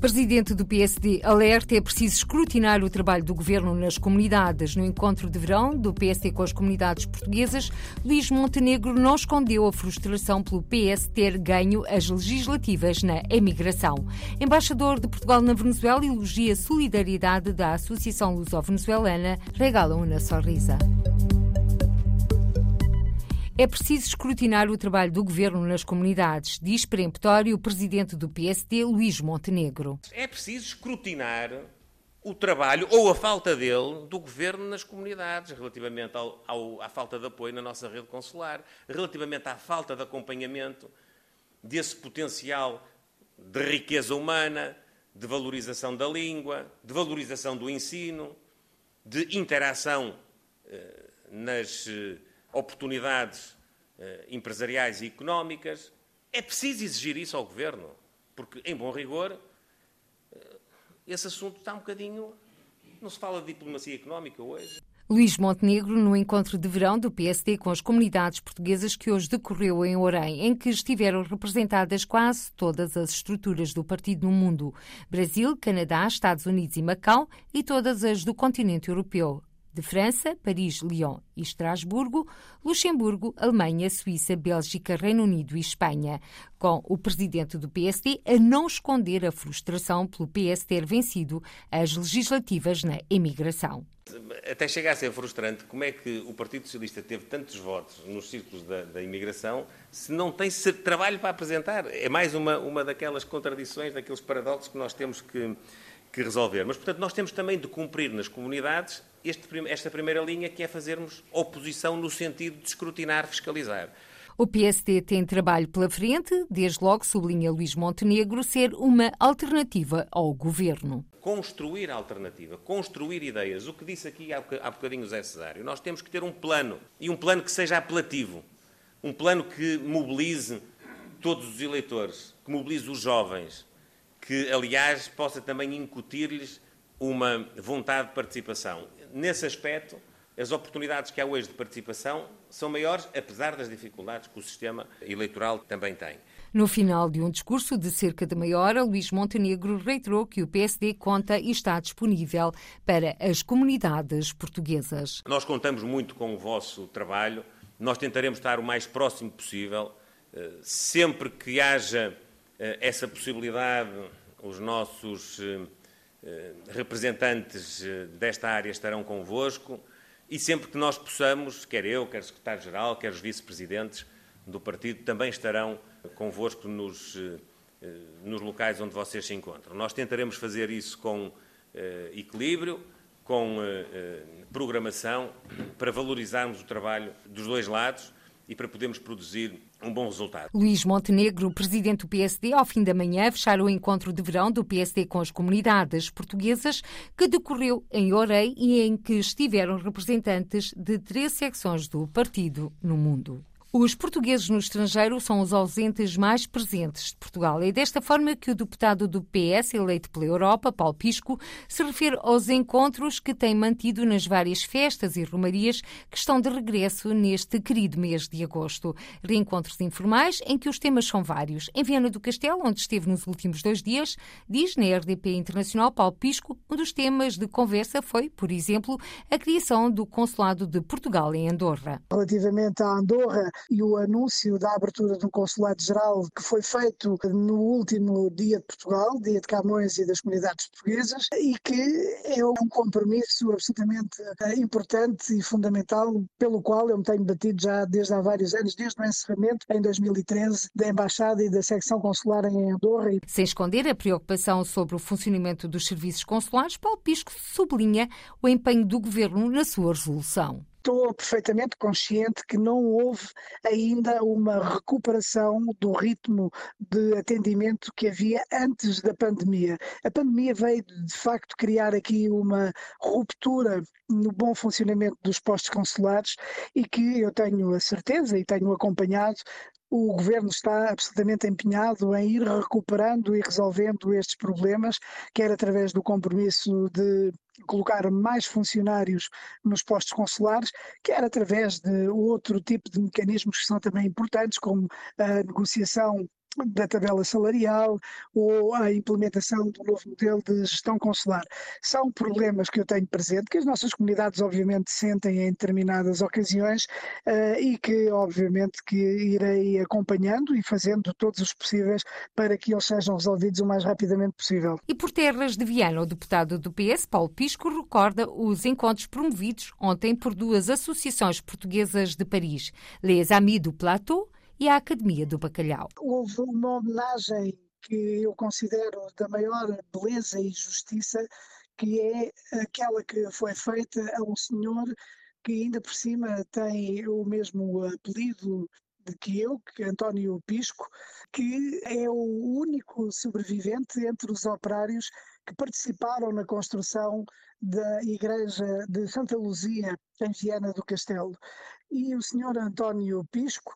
Presidente do PSD alerta é preciso escrutinar o trabalho do governo nas comunidades. No encontro de verão do PSD com as comunidades portuguesas, Luís Montenegro não escondeu a frustração pelo PS ter ganho as legislativas na emigração. Embaixador de Portugal na Venezuela elogia a solidariedade da Associação Luso-Venezuelana, regala uma sorrisa. É preciso escrutinar o trabalho do governo nas comunidades, diz peremptório o presidente do PSD, Luís Montenegro. É preciso escrutinar o trabalho ou a falta dele do governo nas comunidades, relativamente ao, ao, à falta de apoio na nossa rede consular, relativamente à falta de acompanhamento desse potencial de riqueza humana, de valorização da língua, de valorização do ensino, de interação eh, nas eh, oportunidades eh, empresariais e económicas. É preciso exigir isso ao Governo, porque, em bom rigor, eh, esse assunto está um bocadinho. Não se fala de diplomacia económica hoje. Luís Montenegro, no encontro de verão do PSD com as comunidades portuguesas que hoje decorreu em Orem, em que estiveram representadas quase todas as estruturas do partido no mundo: Brasil, Canadá, Estados Unidos e Macau e todas as do continente europeu de França, Paris, Lyon e Estrasburgo, Luxemburgo, Alemanha, Suíça, Bélgica, Reino Unido e Espanha, com o presidente do PSD a não esconder a frustração pelo PS ter vencido as legislativas na emigração. Até chega a ser frustrante como é que o Partido Socialista teve tantos votos nos círculos da, da imigração se não tem trabalho para apresentar. É mais uma, uma daquelas contradições, daqueles paradoxos que nós temos que, que resolver. Mas, portanto, nós temos também de cumprir nas comunidades este, esta primeira linha, que é fazermos oposição no sentido de escrutinar, fiscalizar. O PSD tem trabalho pela frente, desde logo, sublinha Luís Montenegro, ser uma alternativa ao governo. Construir alternativa, construir ideias. O que disse aqui há bocadinho Zé Cesário. Nós temos que ter um plano, e um plano que seja apelativo. Um plano que mobilize todos os eleitores, que mobilize os jovens, que, aliás, possa também incutir-lhes uma vontade de participação nesse aspecto, as oportunidades que há hoje de participação são maiores, apesar das dificuldades que o sistema eleitoral também tem. No final de um discurso de cerca de meia hora, Luís Montenegro reiterou que o PSD conta e está disponível para as comunidades portuguesas. Nós contamos muito com o vosso trabalho, nós tentaremos estar o mais próximo possível. Eh, sempre que haja essa possibilidade, os nossos eh, eh, representantes eh, desta área estarão convosco e sempre que nós possamos, quer eu, quer o secretário-geral, quer os vice-presidentes do partido, também estarão convosco nos, eh, nos locais onde vocês se encontram. Nós tentaremos fazer isso com equilíbrio, com programação, para valorizarmos o trabalho dos dois lados e para podermos produzir um bom resultado. Luís Montenegro, presidente do PSD, ao fim da manhã fechar o encontro de verão do PSD com as comunidades portuguesas, que decorreu em Orei e em que estiveram representantes de três secções do partido no mundo. Os portugueses no estrangeiro são os ausentes mais presentes de Portugal. É desta forma que o deputado do PS, eleito pela Europa, Paulo Pisco, se refere aos encontros que tem mantido nas várias festas e romarias que estão de regresso neste querido mês de agosto. Reencontros informais em que os temas são vários. Em Viana do Castelo, onde esteve nos últimos dois dias, diz na RDP Internacional Paulo Pisco, um dos temas de conversa foi, por exemplo, a criação do Consulado de Portugal em Andorra. Relativamente a Andorra, e o anúncio da abertura de um consulado-geral que foi feito no último dia de Portugal, dia de Camões e das comunidades portuguesas, e que é um compromisso absolutamente eh, importante e fundamental pelo qual eu me tenho batido já desde há vários anos, desde o encerramento em 2013 da Embaixada e da secção consular em Andorra. Sem esconder a preocupação sobre o funcionamento dos serviços consulares, Paulo Pisco sublinha o empenho do governo na sua resolução estou perfeitamente consciente que não houve ainda uma recuperação do ritmo de atendimento que havia antes da pandemia. A pandemia veio de facto criar aqui uma ruptura no bom funcionamento dos postos consulares e que eu tenho a certeza e tenho acompanhado o governo está absolutamente empenhado em ir recuperando e resolvendo estes problemas, quer através do compromisso de colocar mais funcionários nos postos consulares, quer através de outro tipo de mecanismos que são também importantes, como a negociação da tabela salarial ou a implementação do novo modelo de gestão consular. São problemas que eu tenho presente, que as nossas comunidades obviamente sentem em determinadas ocasiões uh, e que obviamente que irei acompanhando e fazendo todos os possíveis para que eles sejam resolvidos o mais rapidamente possível. E por terras de Viana, o deputado do PS, Paulo Pisco, recorda os encontros promovidos ontem por duas associações portuguesas de Paris, Les Amis du Plateau e a Academia do Bacalhau. Houve uma homenagem que eu considero da maior beleza e justiça, que é aquela que foi feita a um senhor que ainda por cima tem o mesmo apelido que eu, que António Pisco, que é o único sobrevivente entre os operários que participaram na construção da igreja de Santa Luzia em Viana do Castelo. E o senhor António Pisco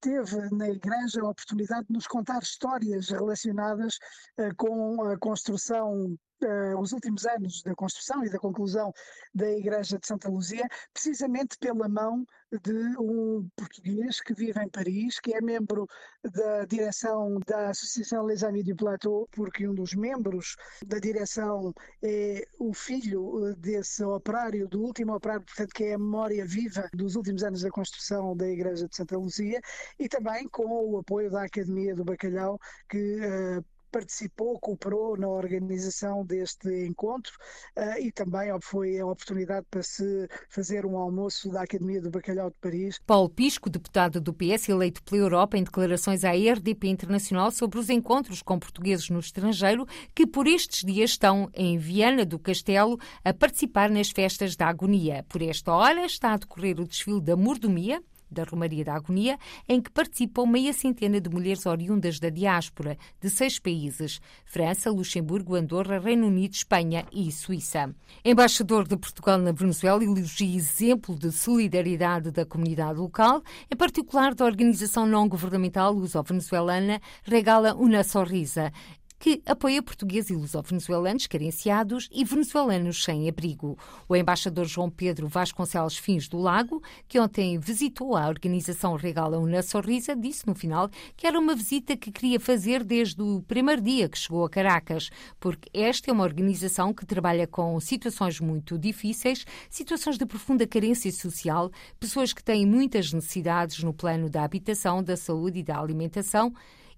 teve na igreja a oportunidade de nos contar histórias relacionadas uh, com a construção uh, os últimos anos da construção e da conclusão da Igreja de Santa Luzia, precisamente pela mão de um português que vive em Paris, que é membro da direção da Associação Les Amis du Plateau, porque um dos membros da direção é o filho eh, desse operário, do último operário, portanto, que é a memória viva dos últimos anos da construção da Igreja de Santa Luzia, e também com o apoio da Academia do Bacalhau, que uh, participou, cooperou na organização deste encontro uh, e também foi a oportunidade para se fazer um almoço da Academia do Bacalhau de Paris. Paulo Pisco, deputado do PS eleito pela Europa em declarações à RDP Internacional sobre os encontros com portugueses no estrangeiro que por estes dias estão em Viana do Castelo a participar nas festas da agonia. Por esta hora está a decorrer o desfile da mordomia da Romaria da Agonia, em que participam meia centena de mulheres oriundas da diáspora de seis países: França, Luxemburgo, Andorra, Reino Unido, Espanha e Suíça. Embaixador de Portugal na Venezuela elogia exemplo de solidariedade da comunidade local, em particular da organização não-governamental luso-venezuelana Regala Una Sorrisa, que apoia portugueses e luso-venezuelanos carenciados e venezuelanos sem abrigo. O embaixador João Pedro Vasconcelos Fins do Lago, que ontem visitou a organização Regala Una Sorrisa, disse no final que era uma visita que queria fazer desde o primeiro dia que chegou a Caracas, porque esta é uma organização que trabalha com situações muito difíceis, situações de profunda carência social, pessoas que têm muitas necessidades no plano da habitação, da saúde e da alimentação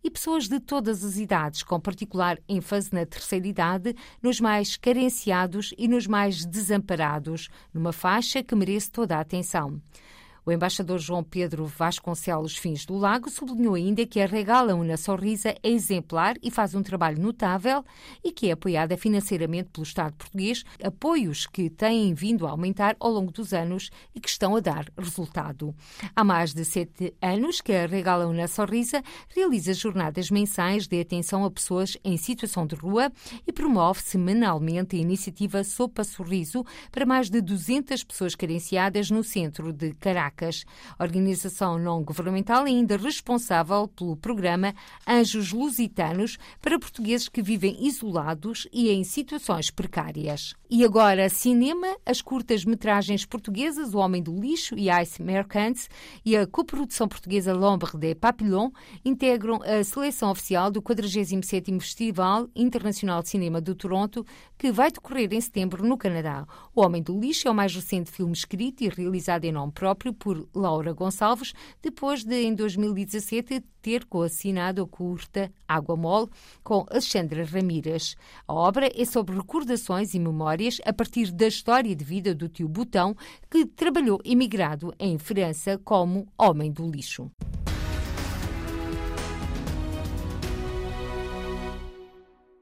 e pessoas de todas as idades, com particular ênfase na terceira idade, nos mais carenciados e nos mais desamparados, numa faixa que merece toda a atenção. O embaixador João Pedro Vasconcelos Fins do Lago sublinhou ainda que a Regala Una Sorrisa é exemplar e faz um trabalho notável e que é apoiada financeiramente pelo Estado português, apoios que têm vindo a aumentar ao longo dos anos e que estão a dar resultado. Há mais de sete anos que a Regala Una Sorrisa realiza jornadas mensais de atenção a pessoas em situação de rua e promove semanalmente a iniciativa Sopa Sorriso para mais de 200 pessoas carenciadas no centro de Caracas. Caracas. A organização não-governamental é ainda responsável pelo programa Anjos Lusitanos para portugueses que vivem isolados e em situações precárias. E agora, cinema, as curtas-metragens portuguesas O Homem do Lixo e Ice Mercants e a coprodução portuguesa L'Ombre des Papillons integram a seleção oficial do 47º Festival Internacional de Cinema de Toronto, que vai decorrer em setembro no Canadá. O Homem do Lixo é o mais recente filme escrito e realizado em nome próprio por Laura Gonçalves, depois de, em 2017, ter coassinado a curta Água Mole com Alexandra Ramírez. A obra é sobre recordações e memórias a partir da história de vida do tio Botão, que trabalhou emigrado em França como homem do lixo.